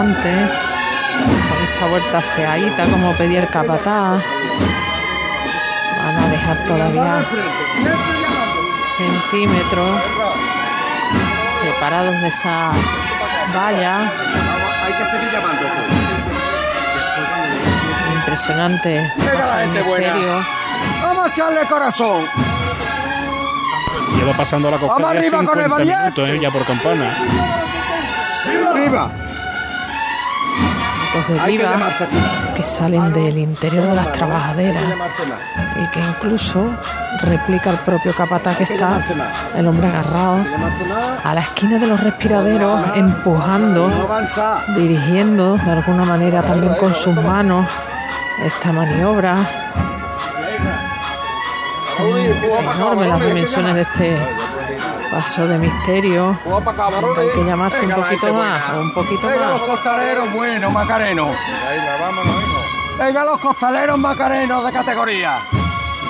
adelante, con esa vuelta aseadita como pedía el capataz. Van a dejar todavía centímetros separados de esa valla. Hay que seguir llamando. Impresionante. Venga, paso la del gente buena. misterio. Vamos a echarle corazón. Lleva pasando la Vamos cofradía arriba con el 50 valiente. minutos eh, ya por campana. ¡Viva! De Hay que salen del interior de las trabajaderas y que incluso replica el propio capataz que está el hombre agarrado a la esquina de los respiraderos empujando dirigiendo de alguna manera también con sus manos esta maniobra. Son enormes las dimensiones de este paso de misterio hay que llamarse un Venga, poquito más un poquito Venga los más costaleros buenos, Macareno. Venga los costaleros macarenos de categoría.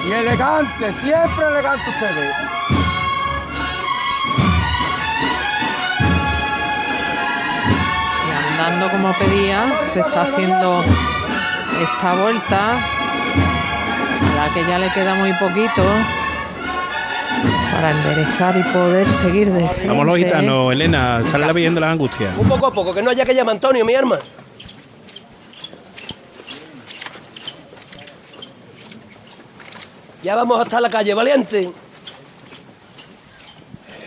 Y elegante, siempre elegante ustedes. y andando como pedía se está haciendo esta vuelta a la que ya le queda muy poquito para enderezar y poder seguir de frente. Vamos los gitanos, Elena, sale la Virgen de las Angustias. Un poco a poco, que no haya que llamar Antonio, mi arma. Ya vamos hasta la calle, valiente.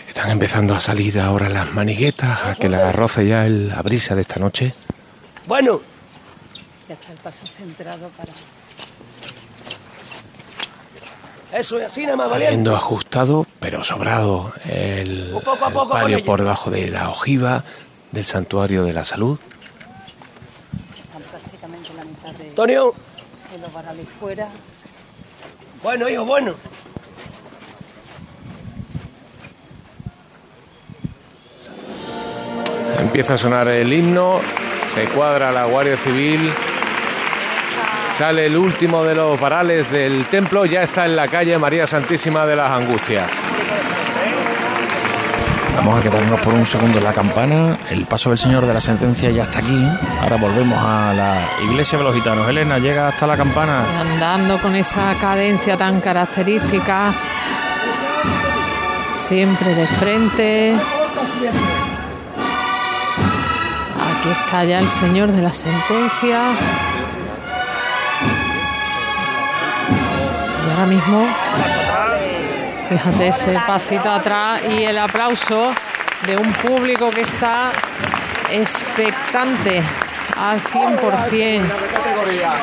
Están empezando a salir ahora las maniguetas, a que la roce ya el- la brisa de esta noche. Bueno, Ya está el paso centrado para eso es así, nada más valiente. Yendo ajustado, pero sobrado el, Poco a el poco palio por debajo de la ojiva del santuario de la salud. prácticamente la mitad de, Antonio, de los varales fuera. bueno, hijo, bueno. Empieza a sonar el himno, se cuadra la Guardia Civil, sale el último de los varales del templo, ya está en la calle María Santísima de las Angustias. Vamos a quedarnos por un segundo en la campana. El paso del señor de la sentencia ya está aquí. Ahora volvemos a la iglesia de los gitanos. Elena llega hasta la campana. Andando con esa cadencia tan característica. Siempre de frente. Aquí está ya el señor de la sentencia. Ahora mismo, fíjate ese pasito atrás y el aplauso de un público que está expectante al 100%. categoría.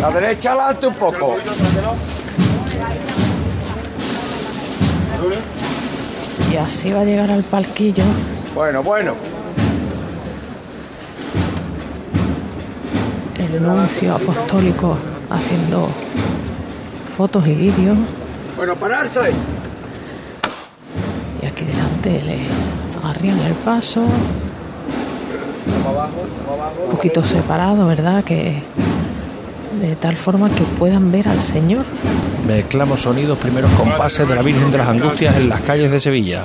La derecha adelante un poco. Y así va a llegar al palquillo. Bueno, bueno. el nuncio apostólico haciendo fotos y vídeos. Bueno, pararse. Y aquí delante le agarrían el paso. Un poquito separado, ¿verdad? Que de tal forma que puedan ver al Señor. Mezclamos sonidos, primeros compases de la Virgen de las Angustias en las calles de Sevilla.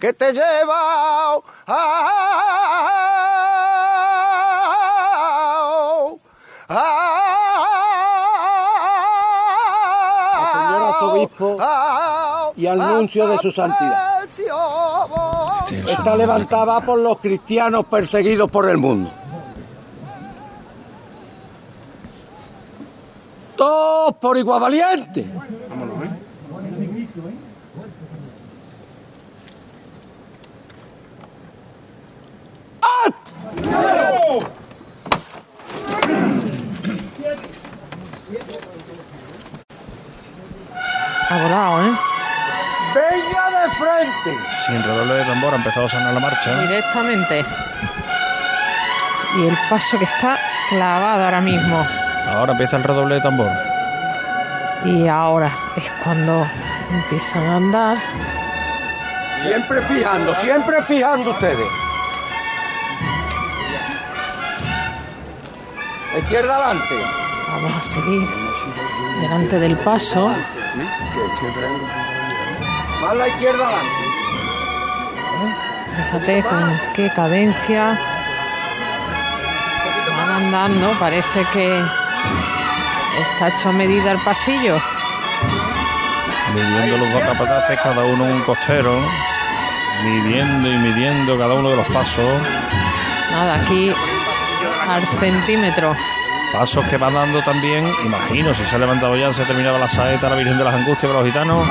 Que te lleva al señor arzobispo y al nuncio de su santidad. Está levantada por los cristianos perseguidos por el mundo. Todos por igual valiente. Empezado a sonar la marcha. Directamente. Y el paso que está clavado ahora mismo. Ahora empieza el redoble de tambor. Y ahora es cuando empiezan a andar. Siempre fijando, siempre fijando ustedes. Izquierda adelante. Vamos a seguir delante del paso. Más la izquierda adelante. Fíjate con qué cadencia van andando. Parece que está hecho a medida el pasillo. Midiendo los dos capataces, cada uno un costero. Midiendo y midiendo cada uno de los pasos. Nada, aquí al centímetro. Pasos que van dando también, imagino, si se ha levantado ya, se ha terminado la saeta, la Virgen de las Angustias para los gitanos.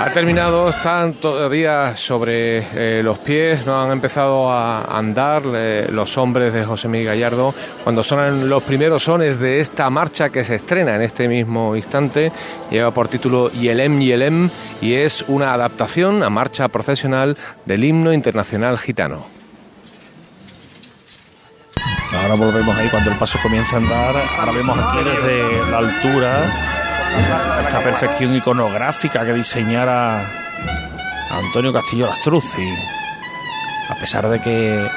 Ha terminado, están todavía sobre eh, los pies, no han empezado a andar los hombres de José Miguel Gallardo cuando sonan los primeros sones de esta marcha que se estrena en este mismo instante. Lleva por título Yelem Yelem y es una adaptación a marcha procesional del himno internacional gitano. Ahora volvemos ahí cuando el paso comienza a andar. Ahora vemos aquí desde la altura esta perfección iconográfica que diseñara Antonio Castillo Lastruzzi. A pesar de que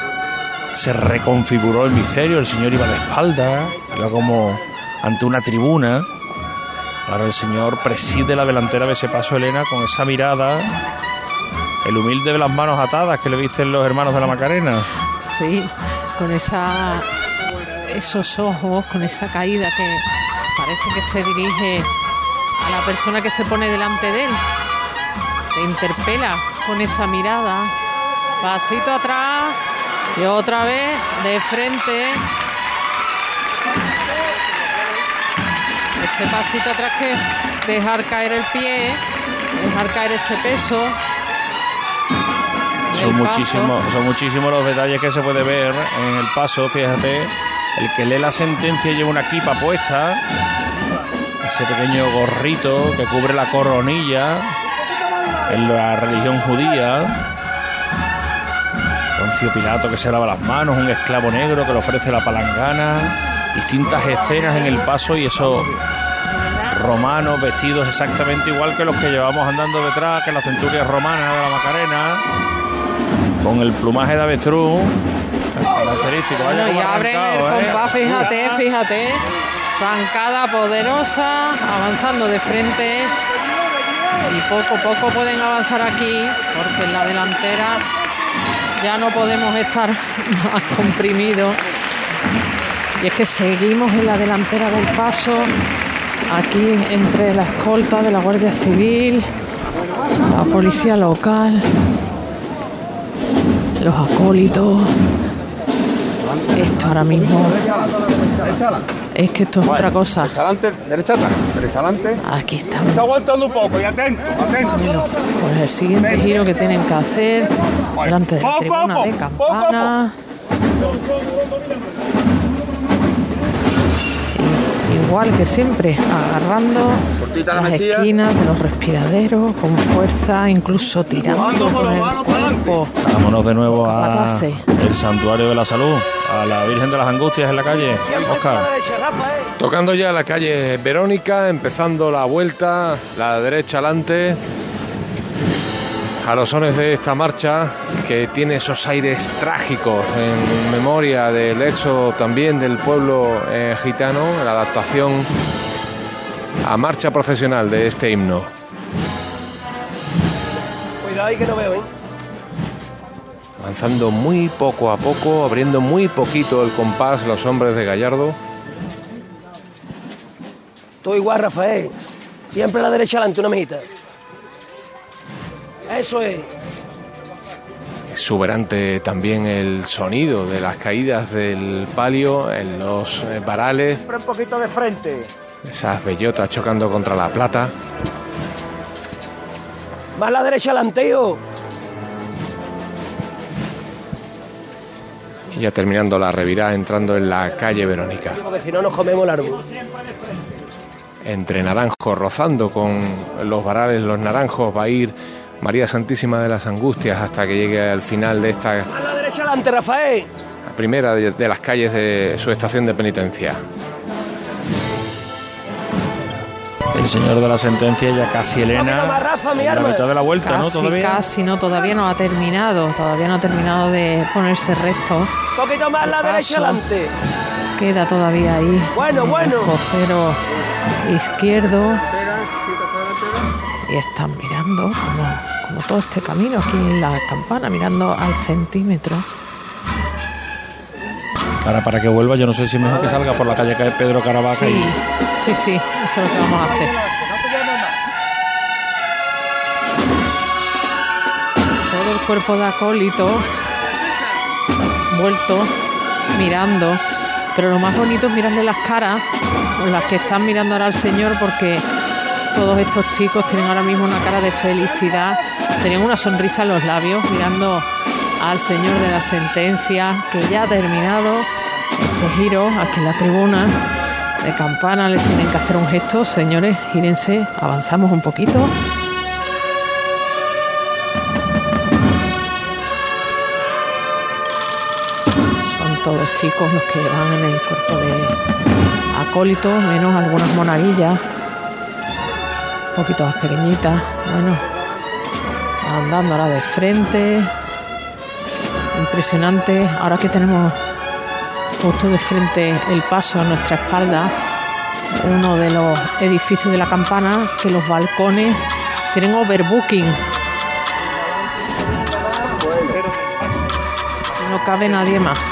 se reconfiguró el misterio, el señor iba de espalda, iba como ante una tribuna. Ahora el señor preside la delantera de ese paso, Elena, con esa mirada, el humilde de las manos atadas que le dicen los hermanos de la Macarena. Sí, con esa esos ojos, con esa caída que parece que se dirige a la persona que se pone delante de él. Te interpela con esa mirada. Pasito atrás y otra vez de frente. Ese pasito atrás que dejar caer el pie, dejar caer ese peso. Son muchísimos, son muchísimos los detalles que se puede ver en el paso, fíjate. El que lee la sentencia lleva una kipa puesta, ese pequeño gorrito que cubre la coronilla en la religión judía. Poncio Pilato que se lava las manos, un esclavo negro que le ofrece la palangana, distintas escenas en el paso y esos romanos vestidos exactamente igual que los que llevamos andando detrás, que la centuria romana de la Macarena, con el plumaje de avestruz, característico. Vaya Bueno, y abren el arrancado, ¿eh? compás, fíjate, fíjate. Zancada poderosa, avanzando de frente. Y poco a poco pueden avanzar aquí, porque en la delantera ya no podemos estar más comprimidos. Y es que seguimos en la delantera del paso, aquí entre la escolta de la Guardia Civil, la policía local, los acólitos. Esto ahora mismo es que esto es otra cosa. Derecha adelante, derecha atrás, derecha adelante. Aquí estamos. Se aguantando un poco y atento, atento. Pues el siguiente giro que tienen que hacer delante de la Poco tribuna de poco, poco a campana. I- Igual que siempre, agarrando Cortita la las mesilla. esquinas de los respiraderos con fuerza, incluso tirando con el cuerpo. Vámonos de nuevo a Capataces. el santuario de la salud, a la Virgen de las Angustias en la calle. Oscar. Tocando ya la calle Verónica, empezando la vuelta, la derecha adelante, a los sones de esta marcha que tiene esos aires trágicos en memoria del éxodo también del pueblo eh, gitano, la adaptación a marcha procesional de este himno. Cuidado ahí que no veo, ¿eh? Avanzando muy poco a poco, abriendo muy poquito el compás los hombres de Gallardo. Todo igual, Rafael. Siempre a la derecha adelante, una mejita. Eso es. Exuberante también el sonido de las caídas del palio en los eh, varales, Siempre un poquito de frente. esas bellotas chocando contra la plata. Más a la derecha adelante, ya terminando la revirada, entrando en la calle Verónica. Porque si no nos comemos el árbol. entre naranjos, rozando con los varales, los naranjos, va a ir María Santísima de las Angustias hasta que llegue al final de esta A la derecha adelante, Rafael. la primera de, de las calles de su estación de penitencia. El señor de la sentencia ya casi Elena. en la mitad de la vuelta, ¿no? Casi, Todavía. casi, no, todavía no ha terminado, todavía no ha terminado de ponerse recto. Poquito más a la derecha adelante. Queda todavía ahí. Bueno, bueno. Costero izquierdo. Y están mirando, como, como todo este camino aquí en la campana, mirando al centímetro. Ahora para que vuelva, yo no sé si es mejor que salga por la calle que Pedro Caravaca Sí, y sí, sí, eso es lo que vamos a hacer. Todo el cuerpo de acólito vuelto, mirando. Pero lo más bonito es mirarle las caras con las que están mirando ahora al Señor porque todos estos chicos tienen ahora mismo una cara de felicidad, tienen una sonrisa en los labios mirando al Señor de la sentencia que ya ha terminado ese giro aquí en la tribuna de campana les tienen que hacer un gesto, señores, gírense, avanzamos un poquito. Chicos los que van en el cuerpo de acólitos, menos algunas monaguillas, un poquito más pequeñitas, bueno, andando ahora de frente, impresionante, ahora que tenemos justo de frente el paso a nuestra espalda, uno de los edificios de la campana, que los balcones tienen overbooking. No cabe nadie más.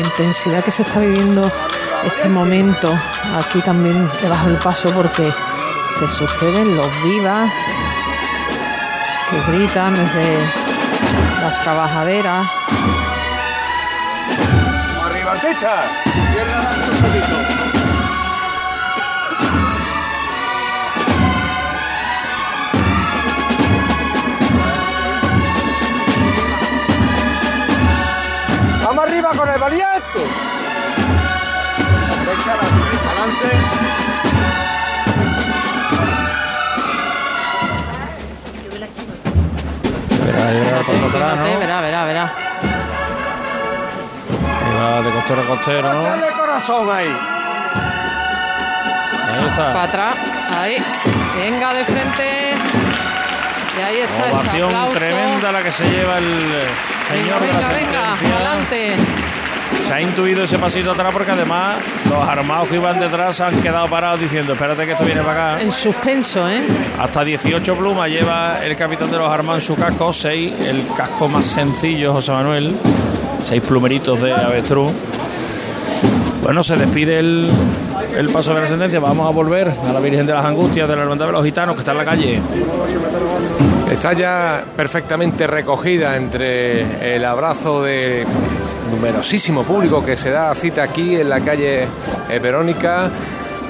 La intensidad que se está viviendo este momento aquí también debajo del paso porque se suceden los vivas que gritan desde las trabajaderas. Arriba, Artecha. Arriba con el valiente. Derecha, la derecha, adelante. verá, verá el paso atrás, ¿no? Fíjate, verá, verá, verá. Y va de costero a costero, ¿no? Corazón ahí. Ahí está. Para atrás, ahí. Venga de frente. Y ahí está ese Ovación aplauso. tremenda la que se lleva el señor Venga, de la venga, venga, adelante. Se ha intuido ese pasito atrás porque además los armados que iban detrás se han quedado parados diciendo, espérate que esto viene para acá. En suspenso, ¿eh? Hasta 18 plumas lleva el capitán de los armados en su casco, 6, el casco más sencillo, José Manuel, 6 plumeritos de avestruz. Bueno, se despide el, el paso de la sentencia, vamos a volver a la Virgen de las Angustias de la Hermandad de los Gitanos, que está en la calle. Está ya perfectamente recogida entre el abrazo de numerosísimo público que se da cita aquí en la calle eh, Verónica,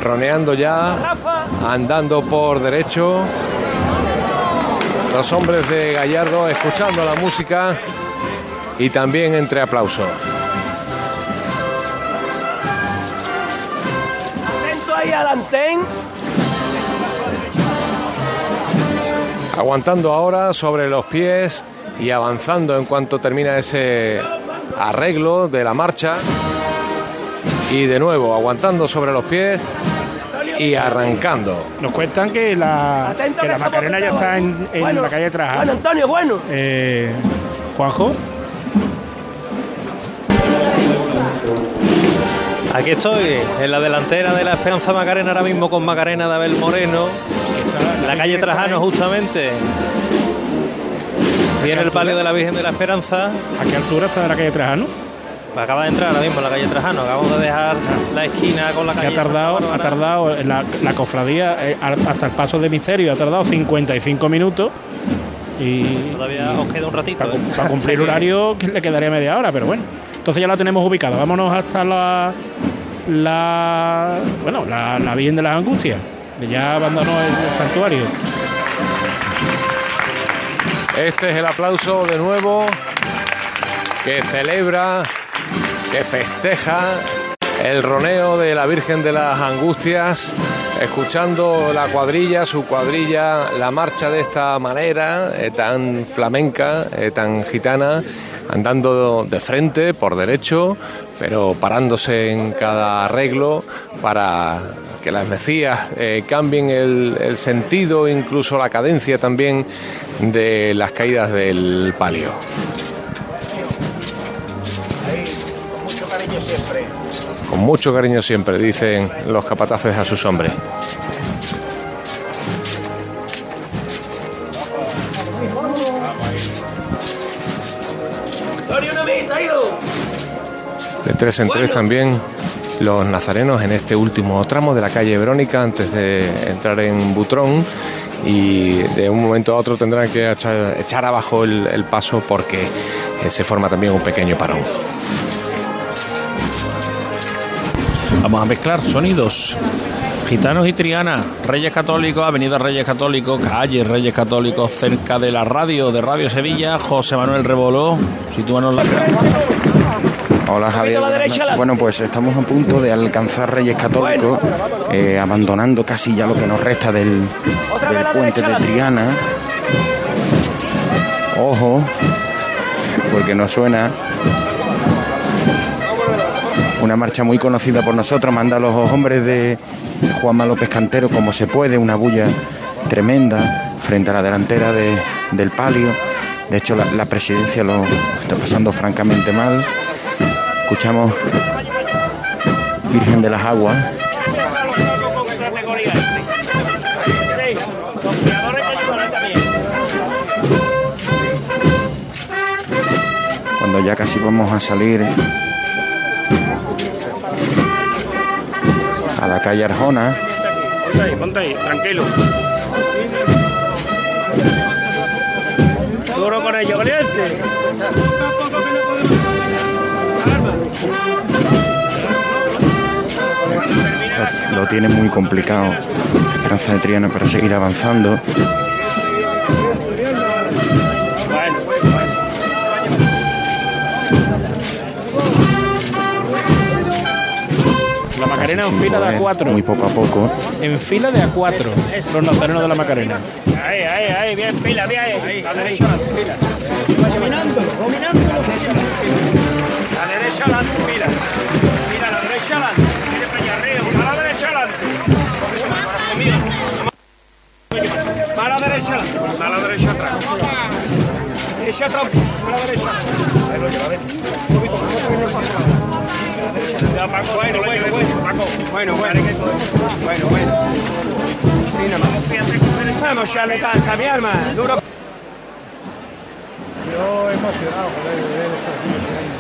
roneando ya, andando por derecho. Los hombres de Gallardo escuchando la música y también entre aplausos. Atento ahí adelante. Aguantando ahora sobre los pies y avanzando en cuanto termina ese arreglo de la marcha. Y de nuevo, aguantando sobre los pies y arrancando. Nos cuentan que la, que la Macarena ya está en, todos. en Bueno, la calle Bueno, Trajano. Antonio, bueno. Eh, Juanjo, Aquí estoy, en la delantera de la Esperanza Macarena, ahora mismo con Macarena de Abel Moreno, en la calle Trajano justamente. Viene el palio de la Virgen de la Esperanza. ¿a qué altura está de la calle Trajano? Acaba de entrar ahora mismo en la calle Trajano. Acabamos de dejar la esquina con la Que calle. ha tardado, Santa ha tardado en la, la cofradía eh, hasta el paso de misterio, ha tardado 55 minutos. Y Todavía os queda un ratito. para, ¿eh? para cumplir horario que le quedaría media hora, pero bueno. Entonces ya la tenemos ubicada. Vámonos hasta la la bueno, la, la Virgen de las Angustias. Ya abandonó el, el santuario. Este es el aplauso de nuevo que celebra que festeja el roneo de la Virgen de las Angustias, escuchando la cuadrilla, su cuadrilla, la marcha de esta manera, eh, tan flamenca, eh, tan gitana, andando de frente, por derecho, pero parándose en cada arreglo para que las mecías eh, cambien el, el sentido, incluso la cadencia también de las caídas del palio. Con mucho cariño siempre, dicen los capataces a sus hombres. De tres en tres también los nazarenos en este último tramo de la calle Verónica antes de entrar en Butrón y de un momento a otro tendrán que echar, abajo el, el paso porque eh, se forma también un pequeño parón. Vamos a mezclar sonidos. Gitanos y Triana, Reyes Católicos, Avenida Reyes Católicos, calle Reyes Católicos, cerca de la radio de Radio Sevilla, José Manuel Reboló, sitúanos la Hola Javier. Bueno, pues estamos a punto de alcanzar Reyes Católicos, eh, abandonando casi ya lo que nos resta del, del puente de Triana. Ojo, porque nos suena una marcha muy conocida por nosotros, manda a los hombres de Juanma López Cantero como se puede, una bulla tremenda frente a la delantera de- del palio. De hecho, la, la presidencia lo está pasando francamente mal. Escuchamos Virgen de las Aguas. Cuando ya casi vamos a salir a la calle Arjona. Ponte ahí, ponte ahí, tranquilo. Duro con ello, valiente. Lo, lo tiene muy complicado Esperanza de Triana para seguir avanzando. La Macarena en fila de poder, A4. Muy poco a poco. En fila de A4. Los nazarenos de la Macarena. Ahí, ahí, ahí, bien, pila, bien. Ahí, la derecha, pila. Dominando, dominando. La derecha adelante, pila. Mira, la derecha adelante. Mira para allá arriba, a la derecha adelante. Corazón mío. Para la derecha adelante, para la derecha atrás. Derecha atrás, para la derecha. Ahí lo lleva, ven. Un poquito más, no. Ya, Paco, bueno, bueno, bueno, Paco. Bueno, bueno. Bueno, bueno. Sí, nada más. Vamos, ya le cansa, mi alma. Duro. Yo emocionado, ver estos tíos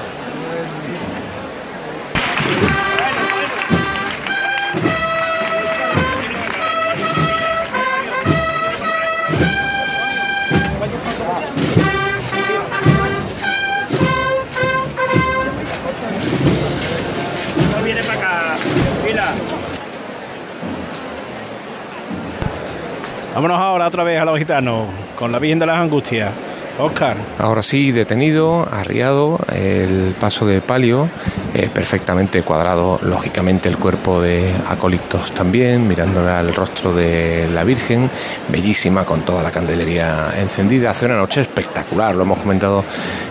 Vámonos ahora otra vez a los gitanos con la Virgen de las Angustias. Oscar. Ahora sí, detenido, arriado, el paso de palio, eh, perfectamente cuadrado, lógicamente el cuerpo de acólitos también, mirándole al rostro de la Virgen, bellísima con toda la candelería encendida, hace una noche espectacular, lo hemos comentado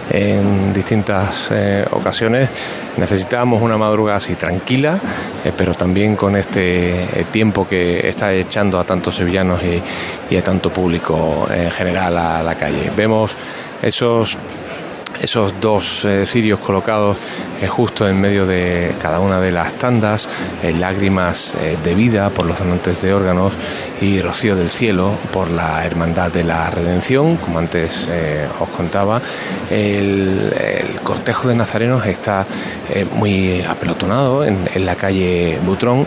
en distintas eh, ocasiones, necesitábamos una madrugada así tranquila, eh, pero también con este tiempo que está echando a tantos sevillanos y, y a tanto público en general a la calle. Vemos esos esos dos eh, cirios colocados eh, justo en medio de cada una de las tandas, eh, lágrimas de vida por los donantes de órganos y rocío del cielo por la hermandad de la redención, como antes os contaba. El, cortejo de nazarenos está muy apelotonado en, en la calle Butrón,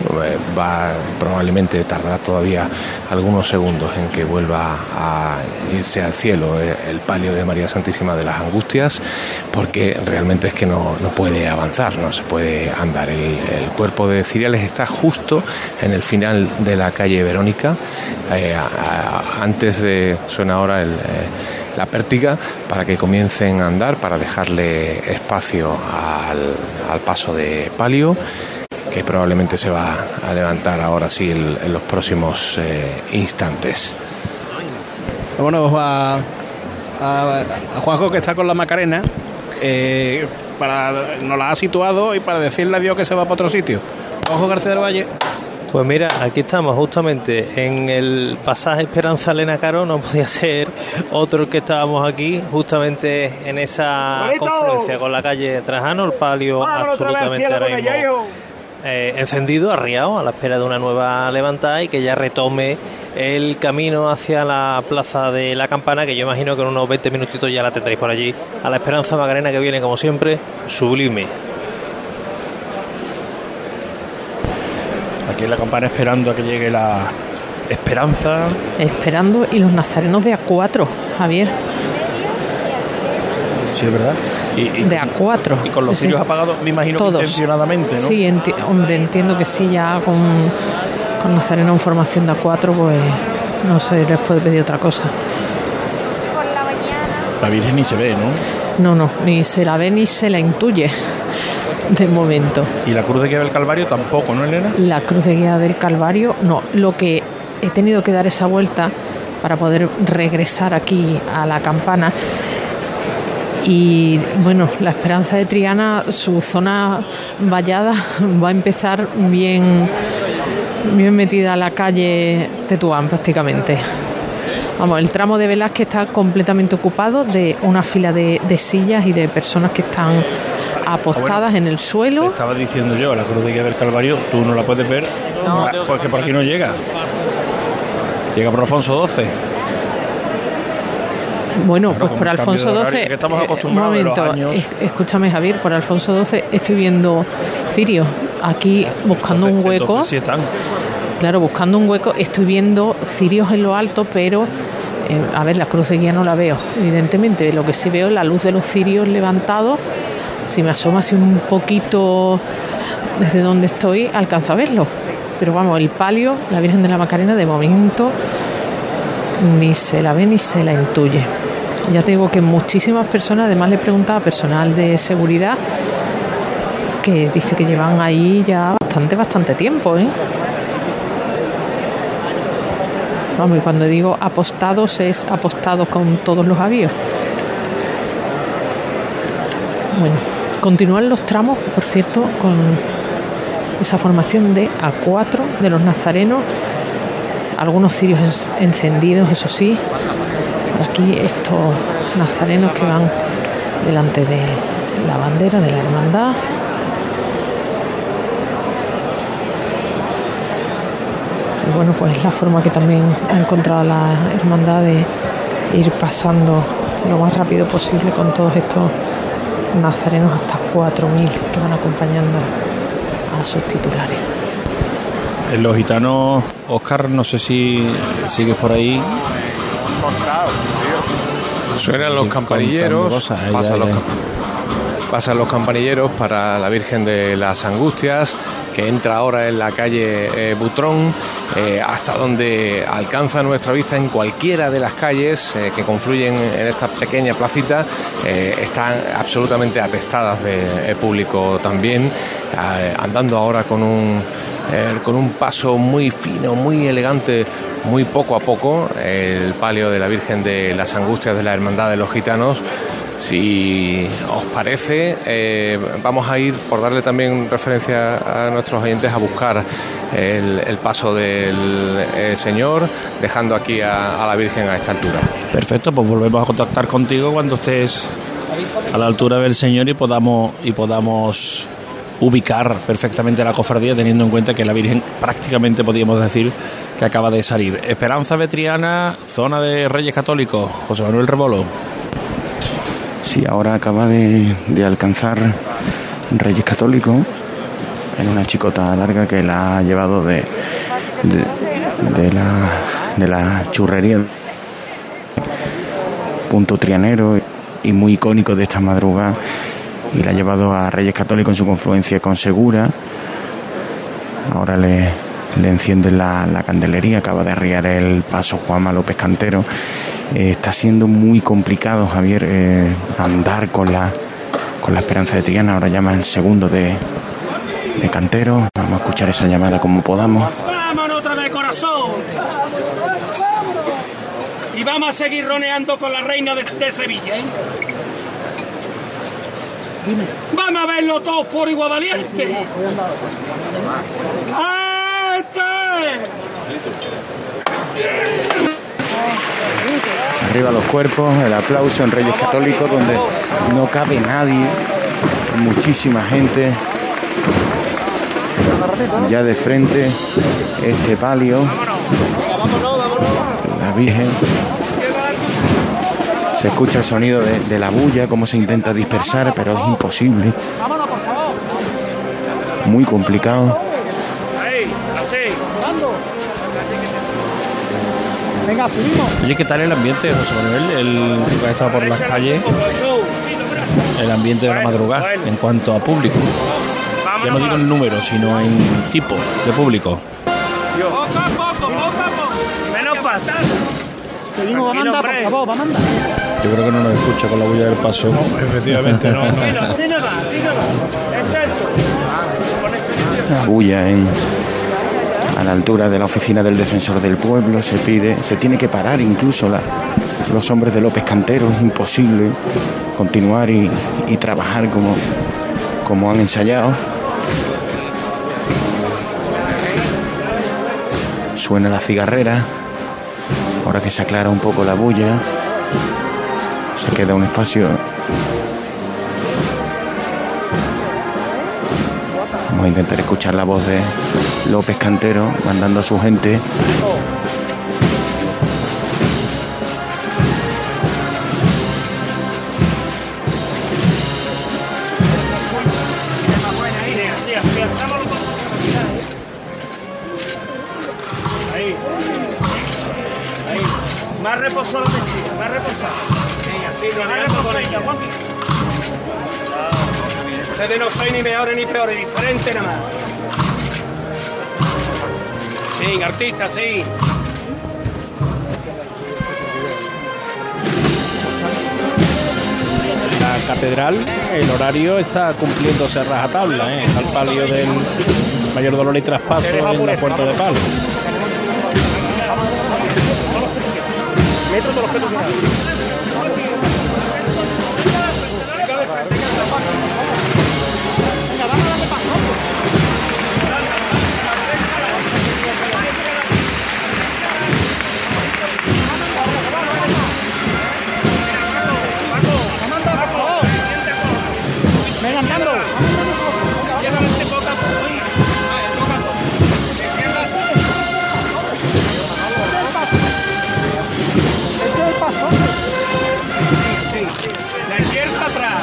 va probablemente tardará todavía algunos segundos en que vuelva a irse al cielo el palio de María Santísima de las Angustias porque realmente es que no, no puede avanzar, no se puede andar. El, cuerpo de Ciriales está justo en el final de la calle Verónica. Eh, antes de, suena ahora el, eh, la pértiga para que comiencen a andar, para dejarle espacio al, paso de palio que probablemente se va a levantar ahora sí en, los próximos eh, instantes. Bueno, a, a, Juanjo que está con la Macarena, eh, para, nos la ha situado y para decirle a Dios que se va para otro sitio. Juanjo García del Valle. Pues mira, aquí estamos justamente en el pasaje Esperanza Elena Caro, no podía ser otro que estábamos aquí, justamente en esa confluencia con la calle Trajano, el palio absolutamente ahora eh, encendido, arriado, a la espera de una nueva levantada y que ya retome el camino hacia la plaza de la campana, que yo imagino que en unos 20 minutitos ya la tendréis por allí, a la Esperanza Magarena que viene como siempre, sublime. Aquí en la campana esperando a que llegue la esperanza. Esperando y los nazarenos de A4, Javier. Sí, es verdad. Y, de A4. Y con los cirios apagados, me imagino que intencionadamente, ¿no? Sí, hombre, entiendo que sí, ya con, con Nazareno en formación de A4, pues no se les puede pedir otra cosa. La Virgen ni se ve, ¿no? No, no, ni se la ve ni se la intuye de momento. ¿Y la cruz de guía del Calvario tampoco, no, Elena? La cruz de guía del Calvario, no. Lo que he tenido que dar esa vuelta para poder regresar aquí a la campana. Y bueno, la esperanza de Triana, su zona vallada va a empezar bien, bien metida a la calle Tetuán prácticamente. Vamos, el tramo de Velázquez está completamente ocupado de una fila de, de sillas y de personas que están apostadas en el suelo. estaba diciendo yo, la cruz de guía del Calvario, tú no la puedes ver porque por aquí no llega. Llega por Alfonso XII. Bueno, pues por Alfonso XII. un momento, escúchame Javier, por Alfonso XII estoy viendo Cirio aquí buscando un hueco. sí están. Claro, buscando un hueco. Estoy viendo cirios en lo alto, pero eh, a ver, la cruz de guía no la veo, evidentemente. Lo que sí veo es la luz de los cirios levantados si me asomo así un poquito desde donde estoy, alcanzo a verlo. Pero vamos, el palio, la Virgen de la Macarena, de momento ni se la ve ni se la intuye. Ya te digo que muchísimas personas, además le preguntaba personal de seguridad, que dice que llevan ahí ya bastante, bastante tiempo, ¿eh? Vamos, y cuando digo apostados es apostados con todos los avíos. Bueno, Continúan los tramos, por cierto, con esa formación de A4 de los nazarenos, algunos cirios encendidos, eso sí. Aquí estos nazarenos que van delante de la bandera de la hermandad. Y bueno, pues la forma que también ha encontrado la hermandad de ir pasando lo más rápido posible con todos estos nazarenos hasta 4.000 que van acompañando a sus titulares. Los gitanos, Oscar, no sé si sigues por ahí. Suenan los campanilleros, pasan los, campanilleros para la Virgen de las Angustias, que entra ahora en la calle eh, Butrón, eh, hasta donde alcanza nuestra vista en cualquiera de las calles eh, que confluyen en esta pequeña placita, están absolutamente atestadas de público también, andando ahora con un, con un paso muy fino, muy elegante muy poco a poco el palio de la Virgen de las Angustias de la Hermandad de los Gitanos si os parece, eh, vamos a ir, por darle también referencia a nuestros oyentes, a buscar el, paso del eh, Señor, dejando aquí a, la Virgen a esta altura. Perfecto, pues volvemos a contactar contigo cuando estés a la altura del Señor y podamos, y podamos ubicar perfectamente la cofradía, teniendo en cuenta que la Virgen prácticamente podríamos decir que acaba de salir. Esperanza Vetriana, zona de Reyes Católicos, José Manuel Rebolo. Sí, ahora acaba de, alcanzar Reyes Católicos en una chicota larga que la ha llevado de, de, la, de la churrería. Punto trianero y muy icónico de esta madrugada y la ha llevado a Reyes Católicos en su confluencia con Segura. Ahora le, le encienden la, la, candelería, acaba de arriar el paso Juanma López Cantero Eh, está siendo muy complicado, Javier, eh, andar con la, con la esperanza de Triana. Ahora llama el segundo de, de Cantero. Vamos a escuchar esa llamada como podamos. Vámonos otra vez, corazón. Y vamos a seguir roneando con la reina de, de Sevilla, ¿eh? Vamos a verlo todos por igual valiente. Arriba los cuerpos, el aplauso en Reyes Católicos, donde no cabe nadie, muchísima gente. Ya de frente, este palio, la Virgen. Se escucha el sonido de, de la bulla, cómo se intenta dispersar, pero es imposible. Muy complicado. Venga, subimos. Oye, ¿qué tal el ambiente, José Manuel? El que has estado por las calles, el ambiente de la madrugada en cuanto a público. Ya no digo en número, sino en tipo de público. Poco a poco, poco a poco. Menos patas. Te digo, va a mandar, por favor, va a mandar. Yo creo que no nos escucha con la bulla del paso. efectivamente, no, no. Mira, así no va, así no va. Exacto. Bulla en, a la altura de la oficina del defensor del pueblo se pide, se tiene que parar incluso los hombres de López Cantero, es imposible continuar y, y trabajar como, como han ensayado. Suena la cigarrera, ahora que se aclara un poco la bulla, se queda un espacio Vamos a intentar escuchar la voz de López Cantero mandando a su gente. Más reposado que sí, más reposado. Sí, así, con ella, Juanqui. Ustedes no soy ni mejores ni peores, diferente nada más. Sí, artista, sí. La catedral, el horario está cumpliéndose a rajatabla, ¿eh? Está el palio del mayor dolor y traspaso en la puerta de palo. La izquierda atrás.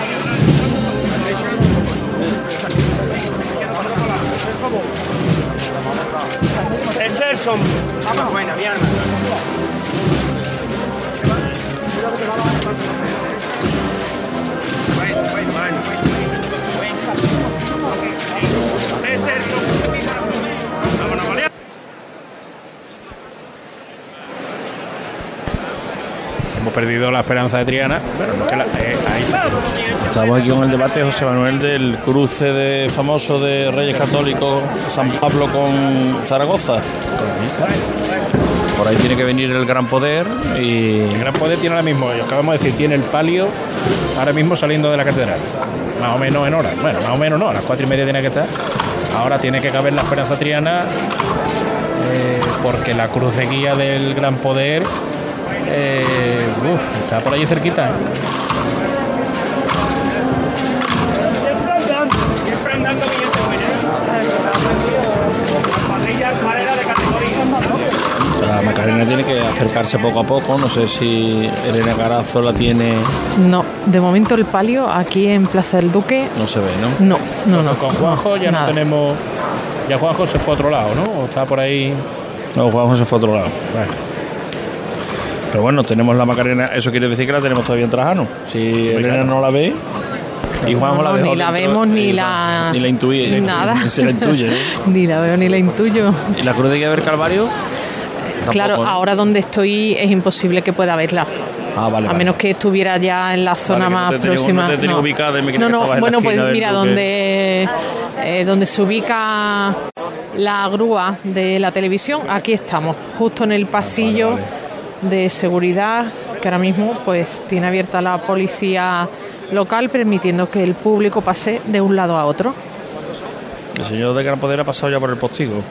Es Elson. Vamos, buena, mi perdido la esperanza de Triana, pero no que la- eh, ahí. Estamos aquí con el debate, José Manuel, del cruce de famoso de Reyes Católicos San Pablo con Zaragoza. Por ahí tiene que venir el gran poder y El Gran Poder tiene ahora mismo, acabamos de decir, tiene el palio ahora mismo saliendo de la catedral. Más o menos en hora. Bueno, más o menos no, a las cuatro y media tiene que estar. Ahora tiene que caber la esperanza triana eh, porque la cruz de guía del Gran Poder eh, uf, está por allí cerquita. la Macarena tiene que acercarse poco a poco. No sé si Elena Carazo la tiene, No, de momento el palio aquí en Plaza del Duque, no se ve, ¿no? no, no, no. Con Juanjo ya Nada. no tenemos. Ya Juanjo se fue a otro lado, ¿no? O está por ahí. No, Juanjo se fue a otro lado. Bueno, Pero bueno, tenemos la Macarena, eso quiere decir que la tenemos todavía en Trajano. Si Elena no la ve, y Juanjo la No, dejó ni la dentro, vemos ni la Ni la intuye. nada. Se la intuye. ¿eh? ni la veo ni la intuyo. ¿Y la cruz de guía del Calvario? claro, ¿no? ahora donde estoy es imposible que pueda verla. Ah, vale, a vale. menos que estuviera ya en la zona no más te próxima. no te tenía ubicada me no, que no, la bueno, pues mira, donde, eh, donde se ubica la grúa de la televisión, aquí estamos, justo en el pasillo de seguridad que ahora mismo pues tiene abierta la policía local permitiendo que el público pase de un lado a otro. El señor de Gran Poder ha pasado ya por el postigo.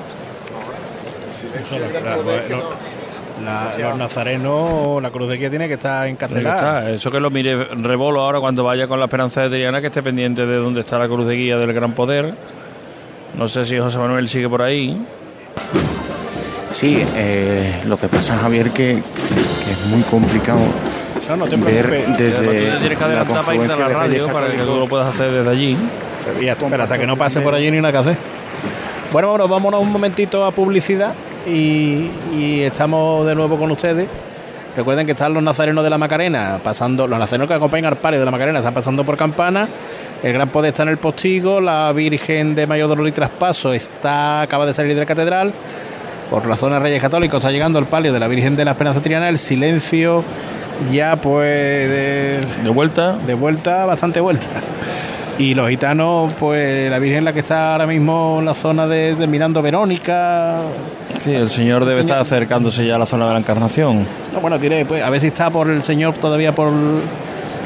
La- los nazarenos, la cruz de guía tiene que estar encarcelada. Eso que lo mire Rebolo ahora cuando vaya con la esperanza de Triana, que esté pendiente de dónde está la cruz de guía del Gran Poder. No sé si José Manuel sigue por ahí. Sí, eh, lo que pasa, Javier, que, que es muy complicado No, no te ver preocupes. desde Tú te tienes que la adelantar para irte a la confluencia de radio para que tú lo puedas hacer desde allí. Y pero hasta que no pase por allí ni una que hacer. Bueno, bueno, vámonos un momentito a publicidad y, y estamos de nuevo con ustedes. Recuerden que están los nazarenos de la Macarena pasando, los nazarenos que acompañan al palio de la Macarena están pasando por campana. El Gran Poder está en el postigo, la Virgen de Mayor Dolor y Traspaso está acaba de salir de la catedral. Por la zona de Reyes Católicos está llegando el palio de la Virgen de la Esperanza Triana. El silencio ya pues de, de vuelta, de vuelta, bastante vuelta. Y los gitanos, pues la Virgen la que está ahora mismo en la zona de, de Mirando Verónica. Sí, el señor debe estar acercándose ya a la zona de la Encarnación. No, bueno, tiene, pues, a ver si está por el señor todavía por,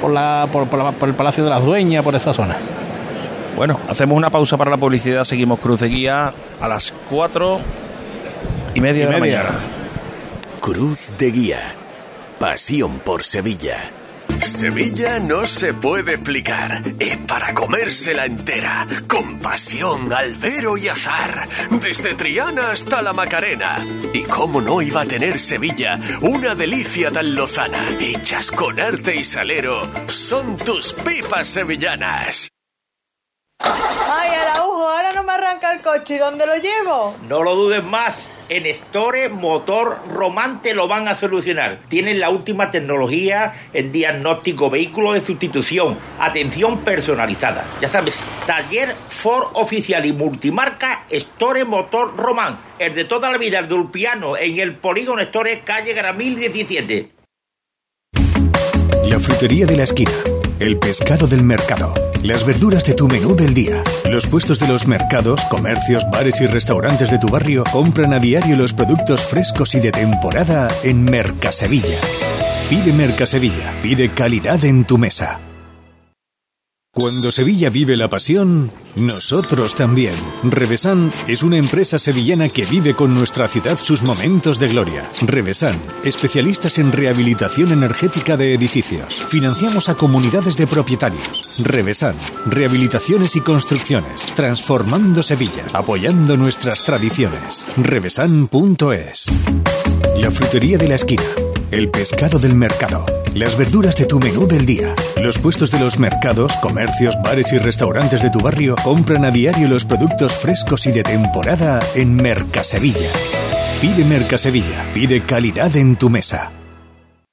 por, la, por, por la- por el Palacio de las Dueñas, por esa zona. Bueno, hacemos una pausa para la publicidad, seguimos Cruz de Guía a las cuatro y media Y de la mañana. Cruz de Guía. Pasión por Sevilla. Sevilla no se puede explicar. Es para comérsela entera. Con pasión, albero y azar. Desde Triana hasta la Macarena. Y cómo no iba a tener Sevilla una delicia tan lozana. Hechas con arte y salero. Son tus pipas sevillanas. Ay, Araujo, ahora no me arranca el coche. ¿Y dónde lo llevo? No lo dudes más. En Store Motor Román te lo van a solucionar. Tienen la última tecnología en diagnóstico vehículo de sustitución, atención personalizada. Ya sabes, taller Ford oficial y multimarca Store Motor Román. El de toda la vida, el de Ulpiano, en el polígono Store, calle Gramil 17. La frutería de la esquina, el pescado del mercado, las verduras de tu menú del día. Los puestos de los mercados, comercios, bares y restaurantes de tu barrio compran a diario los productos frescos y de temporada en Mercasevilla. Pide Mercasevilla, pide calidad en tu mesa. Cuando Sevilla vive la pasión, nosotros también. Revesan es una empresa sevillana que vive con nuestra ciudad sus momentos de gloria. Revesan, especialistas en rehabilitación energética de edificios. Financiamos a comunidades de propietarios. Revesan, rehabilitaciones y construcciones, transformando Sevilla, apoyando nuestras tradiciones. Revesan.es. La frutería de la esquina. El pescado del mercado. Las verduras de tu menú del día. Los puestos de los mercados, comercios, bares y restaurantes de tu barrio compran a diario los productos frescos y de temporada en Mercasevilla. Pide Mercasevilla. Pide calidad en tu mesa.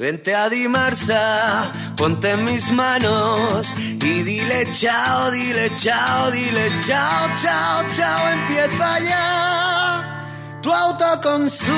Vente a Dimarsa, ponte en mis manos y dile chao, dile chao, dile chao, chao, chao, empieza ya. Tu autoconsumo,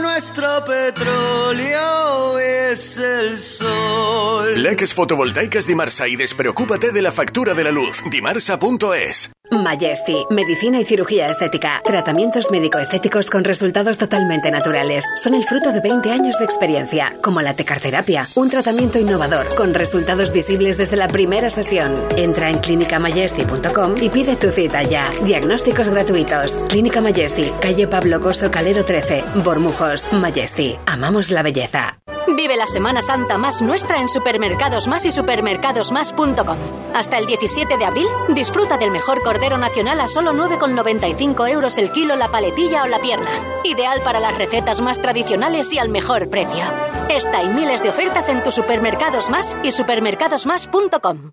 nuestro petróleo es el sol. Plaques fotovoltaicas Dimarsa y despreocúpate de la factura de la luz. Dimarsa.es Majesty, medicina y cirugía estética. Tratamientos médico-estéticos con resultados totalmente naturales. Son el fruto de 20 años de experiencia, como la tecarterapia, un tratamiento innovador con resultados visibles desde la primera sesión. Entra en clinicamajesty.com y pide tu cita ya. Diagnósticos gratuitos. Clínica Majesty, calle Pablo Coso Calero 13, Bormujos. Majesty, amamos la belleza. Vive la Semana Santa más nuestra en Supermercados Más y supermercadosmás.com. Hasta el 17 de abril, disfruta del mejor nacional a solo 9,95 euros el kilo la paletilla o la pierna. Ideal para las recetas más tradicionales y al mejor precio. Esta y miles de ofertas en tu Supermercados Más y supermercadosmás.com.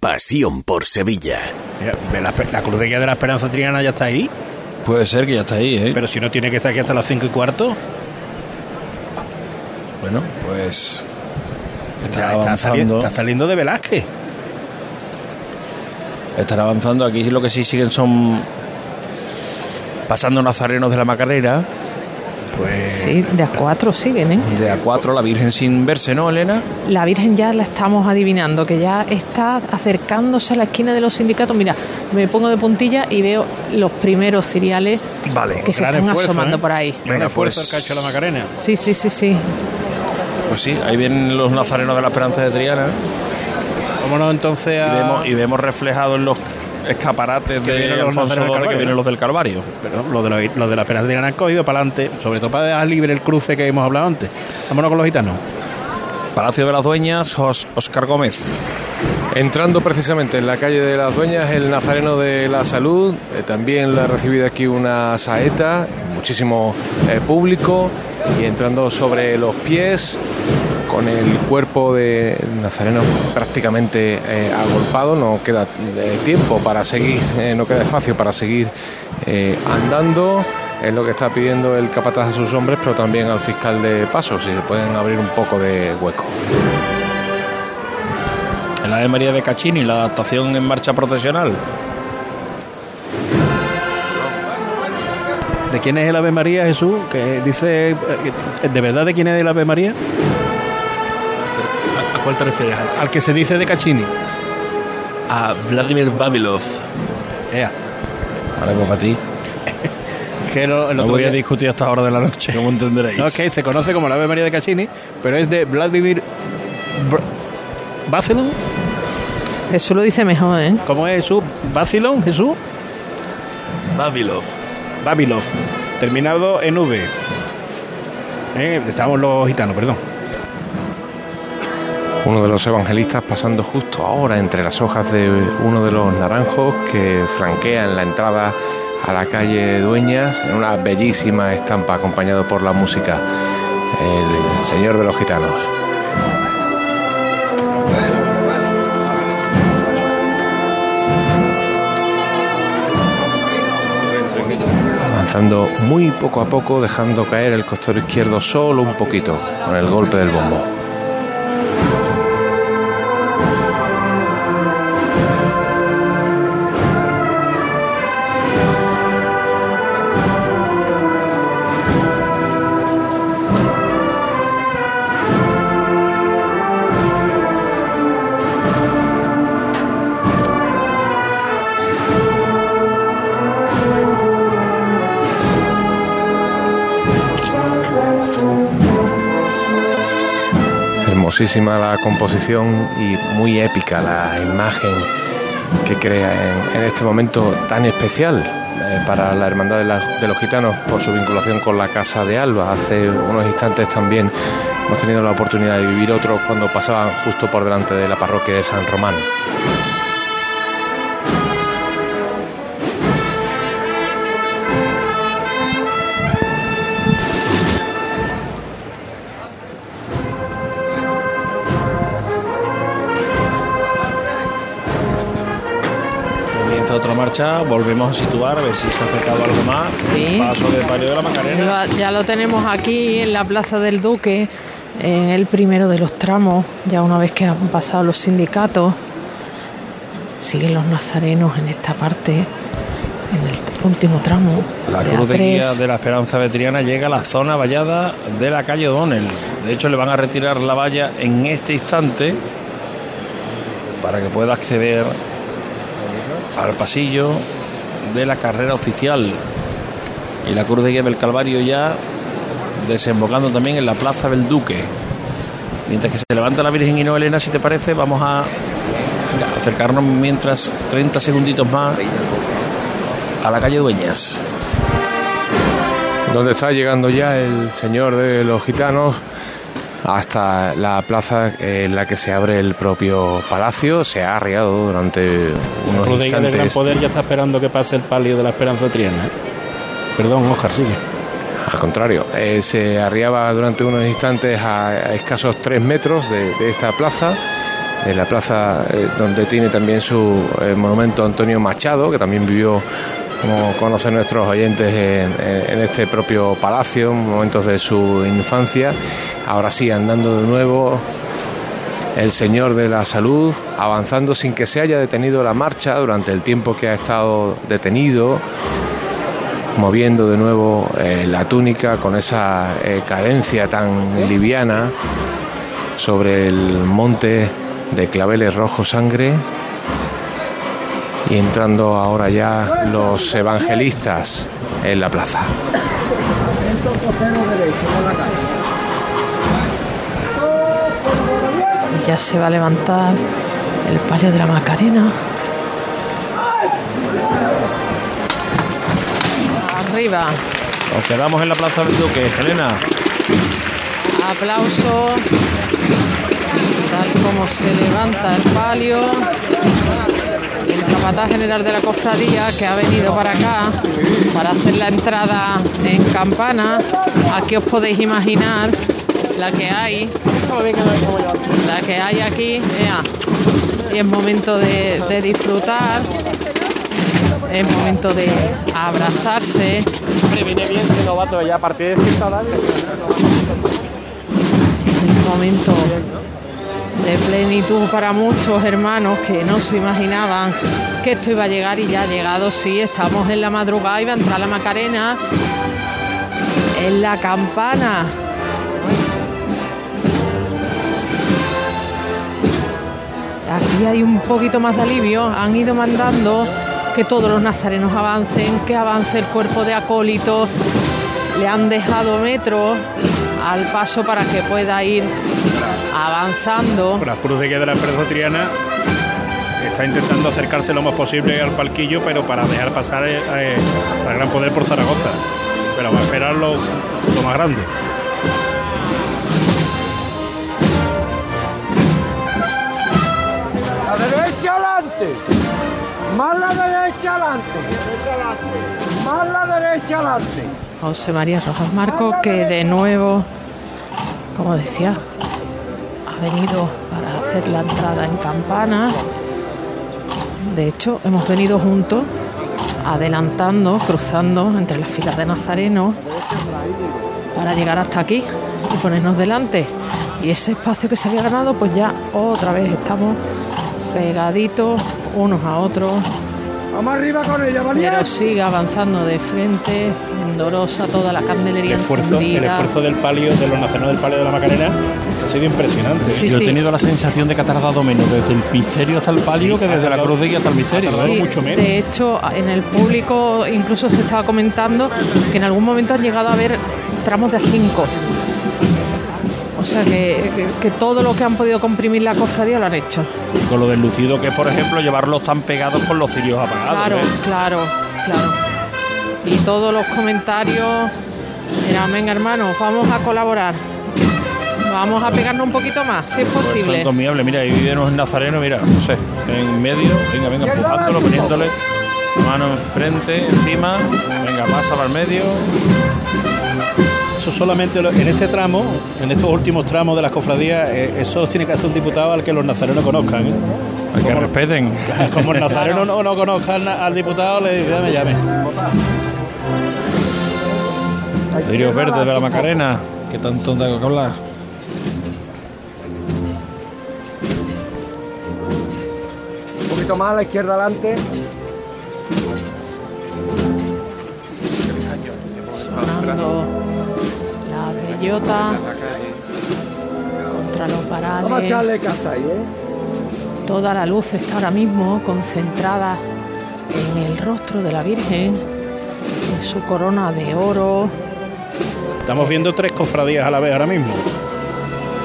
Pasión por Sevilla. La, la Cruz de Guía de la Esperanza Triana ya está ahí. Puede ser que ya está ahí, ¿eh? Pero si no tiene que estar aquí hasta las 5 y cuarto. Bueno, pues. Está Ya está saliendo de Velázquez. Están avanzando. Aquí lo que sí siguen son. Pasando nazarenos de la Macarena. Sí, de a cuatro siguen, ¿eh? De A4, la Virgen sin verse, ¿no, Elena? La Virgen ya la estamos adivinando, que ya está acercándose a la esquina de los sindicatos. Mira, me pongo de puntilla y veo los primeros ciriales Vale. que se están esfuerzo, asomando ¿eh? por ahí. Venga, pues- el que ha hecho la Macarena. Sí, sí, sí, sí. Pues sí, ahí vienen los nazarenos de la Esperanza de Triana. Vámonos entonces Y a. vemos, y vemos reflejados en los escaparates Que de vienen los Alfonso XII que Calvario, vienen los del Calvario. Pero lo de los, lo de la Esperanza Triana han cogido para adelante, sobre todo para dejar libre el cruce que hemos hablado antes. Vámonos con los gitanos. Palacio de las Dueñas, Os- Oscar Gómez. Entrando precisamente en la calle de las Dueñas, el Nazareno de la Salud, eh, también le ha recibido aquí una saeta, muchísimo eh, público, y entrando sobre los pies, con el cuerpo de Nazareno prácticamente eh, agolpado, no queda eh, tiempo para seguir, eh, no queda espacio para seguir eh, andando. Es lo que está pidiendo el capataz a sus hombres, pero también al fiscal de paso, si se pueden abrir un poco de hueco. El Ave María de Cachini, la adaptación en marcha procesional. ¿De quién es el Ave María, Jesús? Que dice. ¿De verdad de quién es el Ave María? ¿A cuál te refieres? Al que se dice de Cachini. A Vladimir Babilov. Ea. Vale, pues para ti. Que lo- No voy a discutir hasta ahora de la noche, como entenderéis. No, es que se conoce como la Ave María de Caccini, pero es de Vladimir Bacilon. Jesús lo dice mejor, ¿eh? ¿Cómo es Jesús? ¿Bacilon, Jesús? Babilov. Babilov. Terminado en V. Eh, estamos los gitanos, perdón. Uno de los evangelistas pasando justo ahora entre las hojas de uno de los naranjos que flanquean la entrada a la calle Dueñas en una bellísima estampa acompañado por la música el Señor de los Gitanos. Avanzando muy poco a poco, dejando caer el costado izquierdo solo un poquito con el golpe del bombo. Hermosísima la composición y muy épica la imagen que crea en, este momento tan especial eh, para la Hermandad de, de los Gitanos por su vinculación con la Casa de Alba. Hace unos instantes también hemos tenido la oportunidad de vivir otros cuando pasaban justo por delante de la parroquia de San Román. Marcha, volvemos a situar, a ver si se ha acercado algo más. Sí. Paso de palio de la Macarena. Ya, lo tenemos aquí en la Plaza del Duque, en el primero de los tramos, ya una vez que han pasado los sindicatos, siguen los nazarenos en esta parte, en el último tramo. La de cruz de A3. guía de la Esperanza Vetriana llega a la zona vallada de la calle O'Donnell. De hecho, le van a retirar la valla en este instante para que pueda acceder al pasillo de la carrera oficial. Y la cruz de guía del Calvario ya desembocando también en la Plaza del Duque. Mientras que se levanta la Virgen y no Elena, si te parece, vamos a acercarnos mientras 30 segunditos más a la calle Dueñas. donde está llegando ya el señor de los gitanos hasta la plaza en la que se abre el propio palacio. Se ha arriado durante La unos Cruz de Guía del Gran instantes. Poder ya está esperando que pase el palio de la Esperanza Triana. Perdón, Oscar, sigue. Al contrario, eh, se arriaba durante unos instantes a, a escasos tres metros de, de esta plaza, de la plaza eh, donde tiene también su eh, monumento Antonio Machado, que también vivió, como conocen nuestros oyentes, en, este propio palacio, en momentos de su infancia. Ahora sí, andando de nuevo el Señor de la Salud, avanzando sin que se haya detenido la marcha durante el tiempo que ha estado detenido moviendo de nuevo eh, la túnica con esa eh, cadencia tan liviana sobre el monte de claveles rojo sangre y entrando ahora ya los evangelistas en la plaza. Ya se va a levantar el palio de la Macarena. Arriba. Nos quedamos en la Plaza del Duque, Elena. Aplauso. Tal como se levanta el palio. Capataz general de la cofradía que ha venido para acá para hacer la entrada en campana. Aquí os podéis imaginar la que hay. La que hay aquí. Y es momento de, de disfrutar. Es momento de abrazarse. Viene bien ese novato ya a partir de momento de plenitud para muchos hermanos que no se imaginaban que esto iba a llegar y ya ha llegado, sí, estamos en la madrugada y va a entrar la Macarena en la campana. Aquí hay un poquito más de alivio, han ido mandando que todos los nazarenos avancen, que avance el cuerpo de acólitos, le han dejado metros al paso para que pueda ir avanzando. La Cruz de Guía de la Esperanza Triana está intentando acercarse lo más posible al palquillo, pero para dejar pasar eh, eh, al Gran Poder por Zaragoza. Pero va a esperar lo, lo más grande. La derecha adelante. Más la derecha adelante. Más la derecha adelante. José María Rojas Marco, que de nuevo, como decía, ha venido para hacer la entrada en campana. De hecho, hemos venido juntos, adelantando, cruzando entre las filas de Nazareno para llegar hasta aquí y ponernos delante. Y ese espacio que se había ganado, pues ya otra vez estamos pegaditos unos a otros. Vamos arriba con ella, Pero ¿vale? sigue avanzando de frente, endorosa toda la El candelería esfuerzo, el esfuerzo del palio, de los nacionales del palio de la Macarena, ha sido impresionante. Sí, Yo he tenido la sensación de que ha tardado menos desde el misterio hasta el palio que desde la cruz de guía hasta el misterio. Sí, De hecho, en el público incluso se estaba comentando que en algún momento han llegado a ver tramos de a 5. O sea que, que- que todo lo que han podido comprimir la cofradía lo han hecho. Con lo deslucido que es, por ejemplo, llevarlos tan pegados con los cirios apagados. Claro, ¿eh? claro, claro. Y todos los comentarios eran, venga hermanos, vamos a colaborar. Vamos a pegarnos un poquito más, si es posible. Son conmiables. Mira, ahí viven unos nazarenos, mira, no sé, en medio, venga, venga, empujándolo, poniéndole mano enfrente, encima, venga, pásalo al medio solamente en este tramo, en estos últimos tramos de las cofradías, eh, eso tiene que hacer un diputado al que los nazarenos conozcan. ¿eh? Al que respeten. Como el nazareno no, conozcan al diputado, le dice, me llame. Sirio Verde de la Macarena, que tanto tengo que hablar. Un poquito más a la izquierda adelante. Fernando contra los varales. ¿eh? Toda la luz está ahora mismo concentrada en el rostro de la Virgen, en su corona de oro. Estamos viendo tres cofradías a la vez ahora mismo.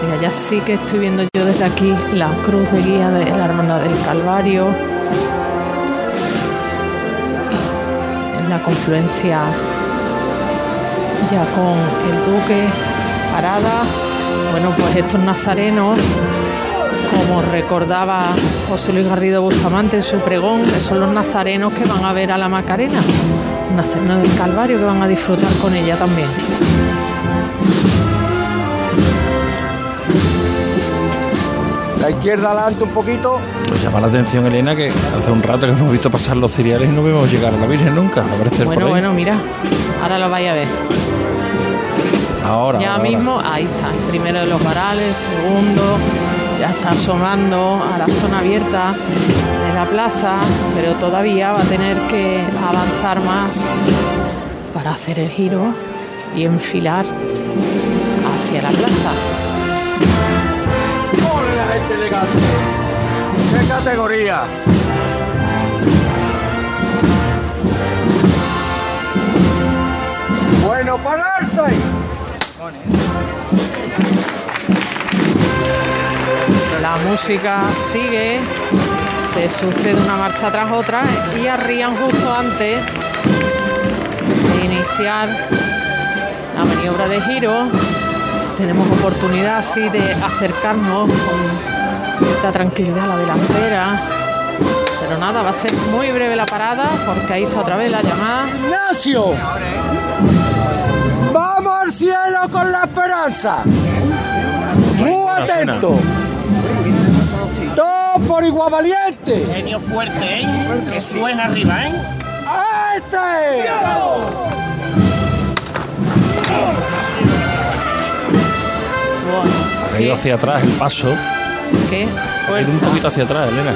Mira, ya sí que estoy viendo yo desde aquí la cruz de guía de la Hermandad del Calvario. En la confluencia ya con el Duque, parada. Bueno, pues estos nazarenos, como recordaba José Luis Garrido Bustamante en su pregón, que son los nazarenos que van a ver a la Macarena, nazarenos del Calvario que van a disfrutar con ella también. La izquierda adelante un poquito. Nos llama la atención, Elena, que hace un rato que hemos visto pasar los cereales y no vemos llegar a la Virgen nunca. Bueno, por ahí. bueno, mira, ahora lo vais a ver. ahora. ya ahora, ahora. mismo, ahí está, el primero de los varales, el segundo, ya está asomando a la zona abierta de la plaza, pero todavía va a tener que avanzar más para hacer el giro y enfilar hacia la plaza. ¡Ole la gente elegante! ¡Qué categoría! Bueno, pararse. La música sigue, se sucede una marcha tras otra y arrían justo antes de iniciar la maniobra de giro. Tenemos oportunidad así de acercarnos con cierta tranquilidad a la delantera. Pero nada, va a ser muy breve la parada porque ahí está otra vez la llamada. ¡Ignacio! ¡Vamos al cielo con la esperanza! ¡Muy atento! ¡Todo por igual valiente! Genio fuerte, ¿eh? Que suena arriba, ¿eh? ¡Este! Ha ido hacia atrás el paso. ¿Qué? Ha ido un poquito hacia atrás, Elena.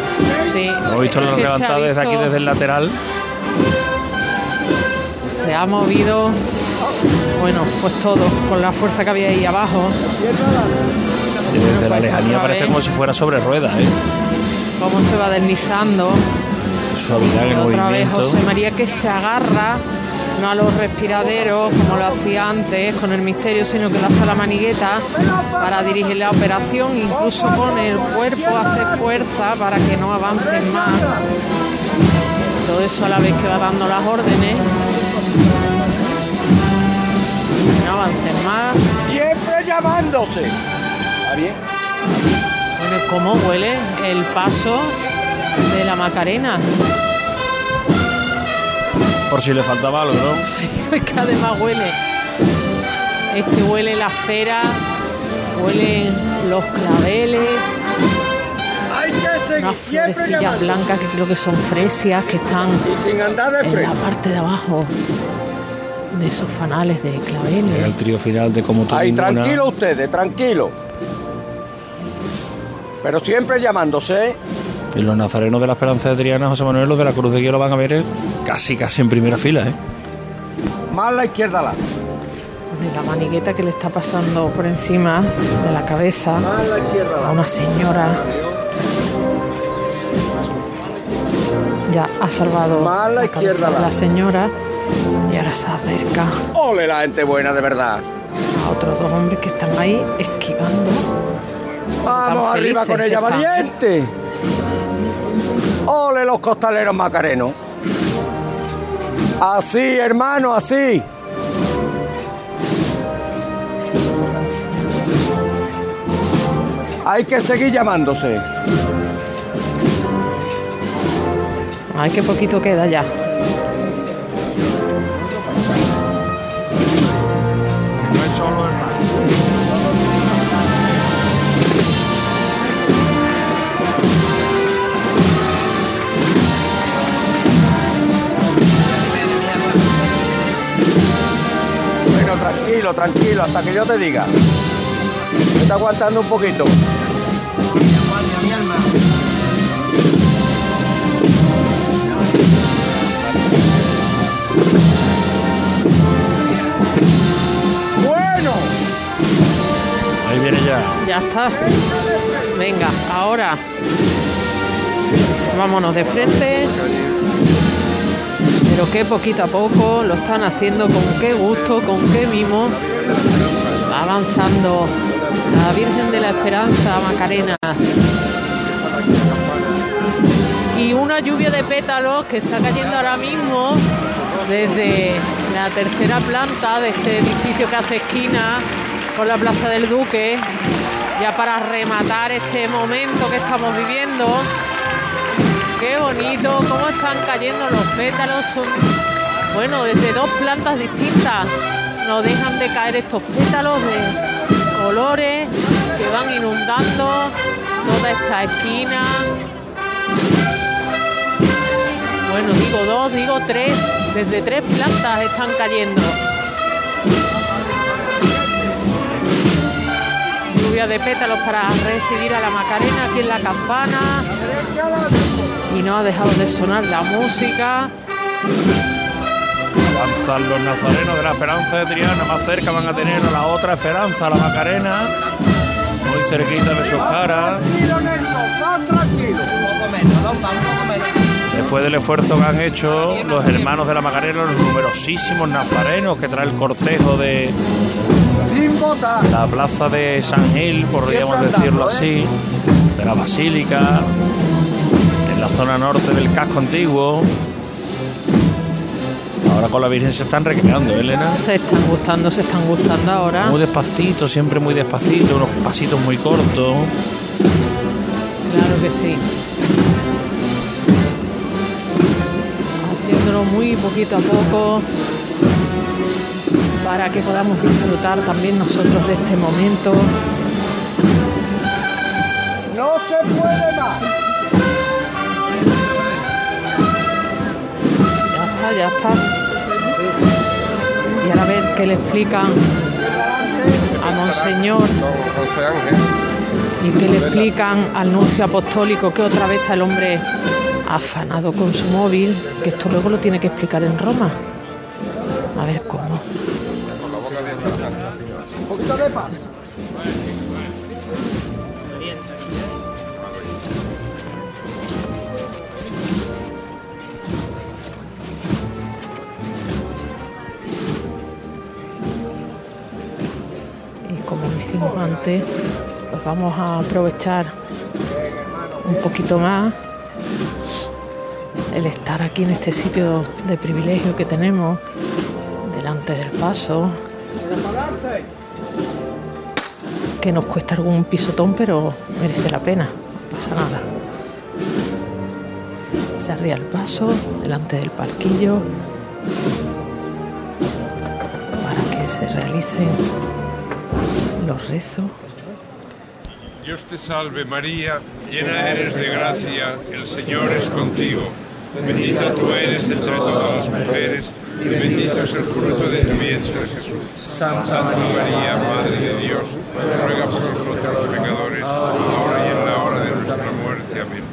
Sí. Hemos visto la levantada desde aquí, desde el lateral. Se ha movido, bueno, pues todo, con la fuerza que había ahí abajo. Y desde la pues lejanía parece como si fuera sobre ruedas, ¿eh? Cómo se va deslizando. Suavidad en el Otra vez. José María que se agarra no a los respiraderos como lo hacía antes con el misterio, sino que lo hace a la manigueta para dirigir la operación, incluso con el cuerpo hace fuerza para que no avancen más. Todo eso a la vez que va dando las órdenes. Siempre llamándose. ¿Está bien? Bueno, ¿y ¿cómo huele el paso de la Macarena? Por si le faltaba algo, ¿no? Es que además huele. Es que huele la cera, huelen los claveles, Hay que seguir unas siempre llamando. blancas que creo que son fresias que están Y sin andar de en la parte de abajo de esos fanales de Era claveles. el trío final de como tú Ahí, ninguna. tranquilo ustedes, tranquilo. Pero siempre llamándose, ¿eh? Y los nazarenos de la Esperanza de Triana, José Manuel, los de la Cruz de Guía lo van a ver eh, casi, casi en primera fila, ¿eh? Más la izquierda la. La manigueta que le está pasando por encima de la cabeza Más la izquierda a una señora. Ya ha salvado Más la cabeza izquierda de la. la señora y ahora se acerca Ole la gente buena de verdad. a otros dos hombres que están ahí esquivando. Vamos arriba con ella, valiente. Ole los costaleros macarenos. Así, hermano, así. Hay que seguir llamándose. Ay, qué poquito queda ya. tranquilo, hasta que yo te diga. Me está aguantando un poquito. Bueno. Ahí viene ya. Ya está. Venga, ahora. Vámonos de frente. Pero que poquito a poco lo están haciendo con qué gusto, con qué mimo. Va avanzando la Virgen de la Esperanza, Macarena. Y una lluvia de pétalos que está cayendo ahora mismo desde la tercera planta de este edificio que hace esquina con la Plaza del Duque, ya para rematar este momento que estamos viviendo. Qué bonito, cómo están cayendo los pétalos. Son, bueno, desde dos plantas distintas nos dejan de caer estos pétalos de colores que van inundando toda esta esquina. Bueno, digo dos, digo tres, desde tres plantas están cayendo. Lluvia de pétalos para recibir a la Macarena aquí en la campana. Y no ha dejado de sonar la música. Avanzan los nazarenos de la Esperanza de Triana, más cerca van a tener a la otra Esperanza, la Macarena, muy cerquita de sus caras. Después del esfuerzo que han hecho los hermanos de la Macarena, los numerosísimos nazarenos que trae el cortejo de la plaza de San Gil, podríamos decirlo así, de la Basílica, zona norte del casco antiguo. Ahora con la Virgen se están recreando, ¿eh, Elena. Se están gustando, se están gustando ahora. Muy despacito, siempre muy despacito, unos pasitos muy cortos. Claro que sí. Haciéndolo muy poquito a poco para que podamos disfrutar también nosotros de este momento. No se puede más. Ya está, ya está. Y ahora a ver qué le explican a Monseñor y qué le explican al nuncio apostólico que otra vez está el hombre afanado con su móvil, que esto luego lo tiene que explicar en Roma. A ver cómo. Un poquito de. Antes, pues vamos a aprovechar un poquito más el estar aquí en este sitio de privilegio que tenemos delante del paso, que nos cuesta algún pisotón, pero merece la pena, no pasa nada. Se arría el paso delante del parquillo para que se realicen los rezos. Dios te salve María, llena eres de gracia, el Señor es contigo. Bendita tú eres entre todas las mujeres y bendito es el fruto de tu vientre Jesús. Santa María, Madre de Dios, ruega por nosotros los pecadores, ahora y en la hora de nuestra muerte. Amén.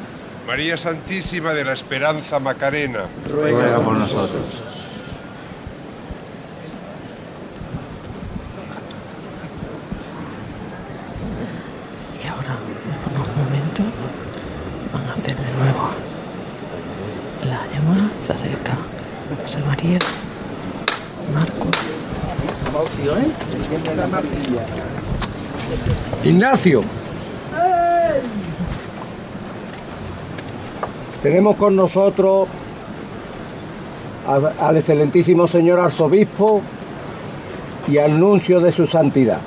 María Santísima de la Esperanza Macarena, ruega por nosotros. Y ahora, en unos momentos, van a hacer de nuevo la llamada. Se acerca José María, Marco. Ignacio. Tenemos con nosotros al excelentísimo señor arzobispo y al nuncio de su santidad.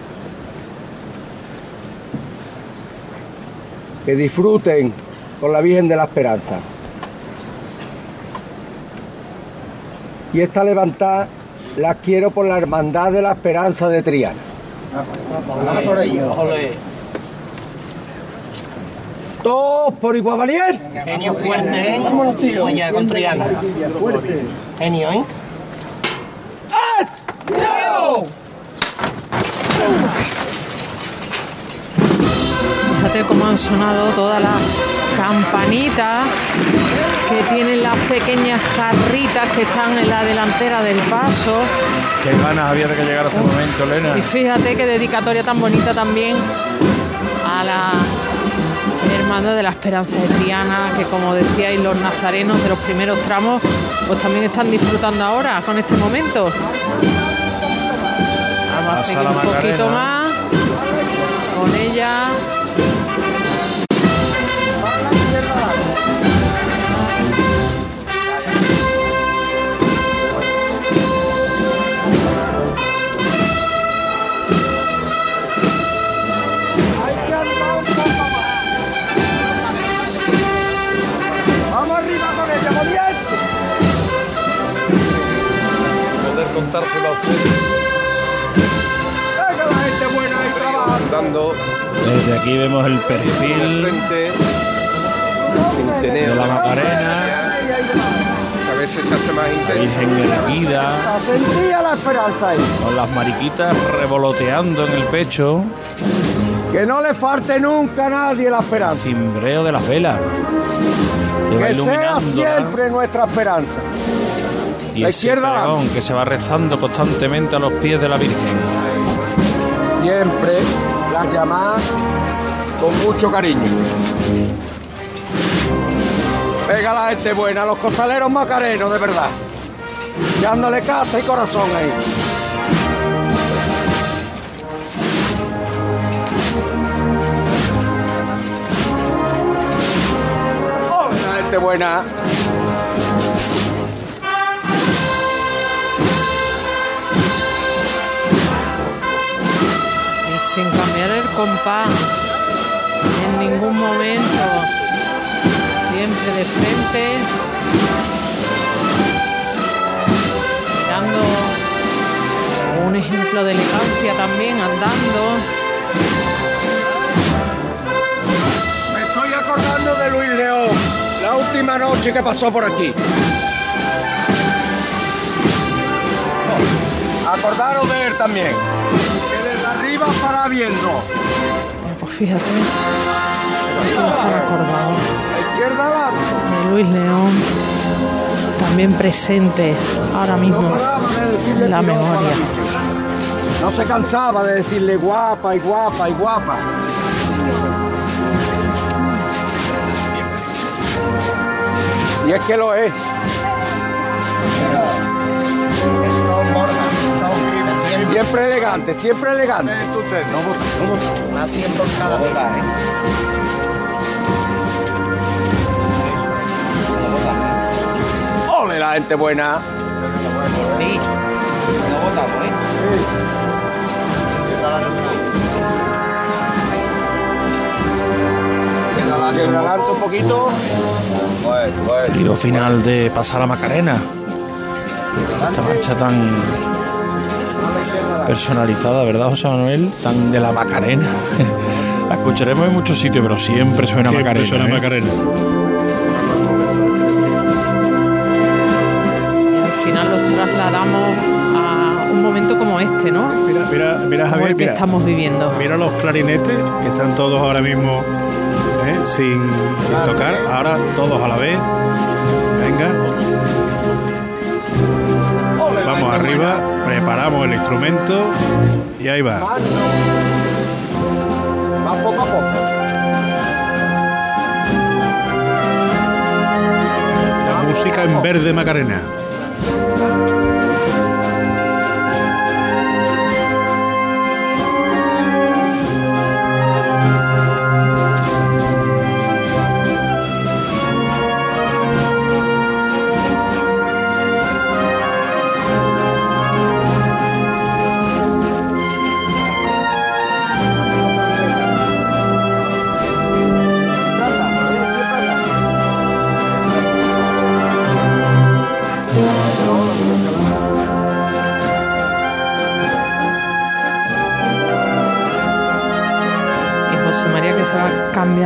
Que disfruten con la Virgen de la Esperanza. Y esta levantada la quiero por la Hermandad de la Esperanza de Triana. Todos por igual valiente. Genio fuerte, ¿eh? Oye, con Triana. Genio, ¿eh? Fíjate cómo han sonado todas las campanitas que tienen las pequeñas jarritas que están en la delantera del paso. Qué ganas había de que llegara este momento, Elena. Y fíjate qué dedicatoria tan bonita también a la hermandad de la Esperanza de Triana, que como decíais los nazarenos de los primeros tramos, pues también están disfrutando ahora con este momento. Vamos a seguir un poquito más con ella. Contárselo a ustedes. Buena. Dando Desde aquí vemos el perfil frente. de la Macarena, A veces se hace más intenso. Erguida, Sentía la esperanza ahí. con las mariquitas revoloteando en el pecho, Que no le falte nunca a nadie la esperanza. cimbreo de las velas. Que Que sea siempre nuestra esperanza. Y la ese izquierda que se va rezando constantemente a los pies de la Virgen. Siempre las llamadas con mucho cariño. Venga la gente buena, los costaleros macarenos, de verdad. Dándole casa y corazón ahí. ¡Hola, la gente buena! Sin cambiar el compás en ningún momento siempre de frente dando un ejemplo de elegancia también andando Me estoy acordando de Luis León, la última noche que pasó por aquí. Acordaros de él también. Que desde arriba para viendo. pues fíjate ¿quién se ha acordado? La izquierda adelante. de Luis León también presente ahora mismo en la memoria No se cansaba de decirle guapa y guapa y guapa. Y es que lo es. Siempre elegante, siempre elegante. Más tiempo en cada boda, ¿eh? ¡Ole la gente buena! Sí, no votamos, ¿eh? Que le adelanto un poquito. Bueno, bueno. Trío final de Pasar a Macarena. Esta marcha tan personalizada, ¿verdad, José Manuel? Tan de la Macarena. La escucharemos en muchos sitios, pero siempre suena Siempre Macarena. suena ¿eh? Macarena. y al final los trasladamos a un momento como este ¿no? Mira, mira, mira como Javier, el que mira. estamos viviendo Mira los clarinetes que están todos ahora mismo ¿eh? sin, sin tocar. Ahora todos a la vez. Vamos arriba, preparamos el instrumento y ahí va. Va poco a poco. La música en verde Macarena.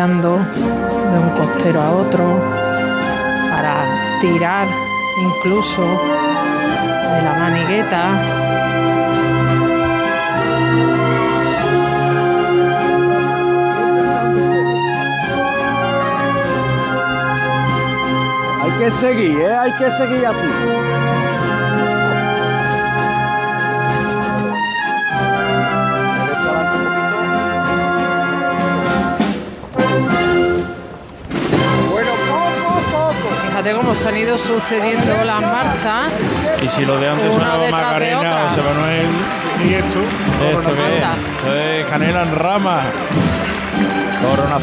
De un costero a otro para tirar incluso de la manigueta Hay que seguir, ¿eh? Hay que seguir así. Fíjate cómo se han ido sucediendo las marchas. Y si lo de antes sonaba Macarena. José Manuel. ¿Y esto? ¿Esto qué es? Esto es canela en rama. Coronación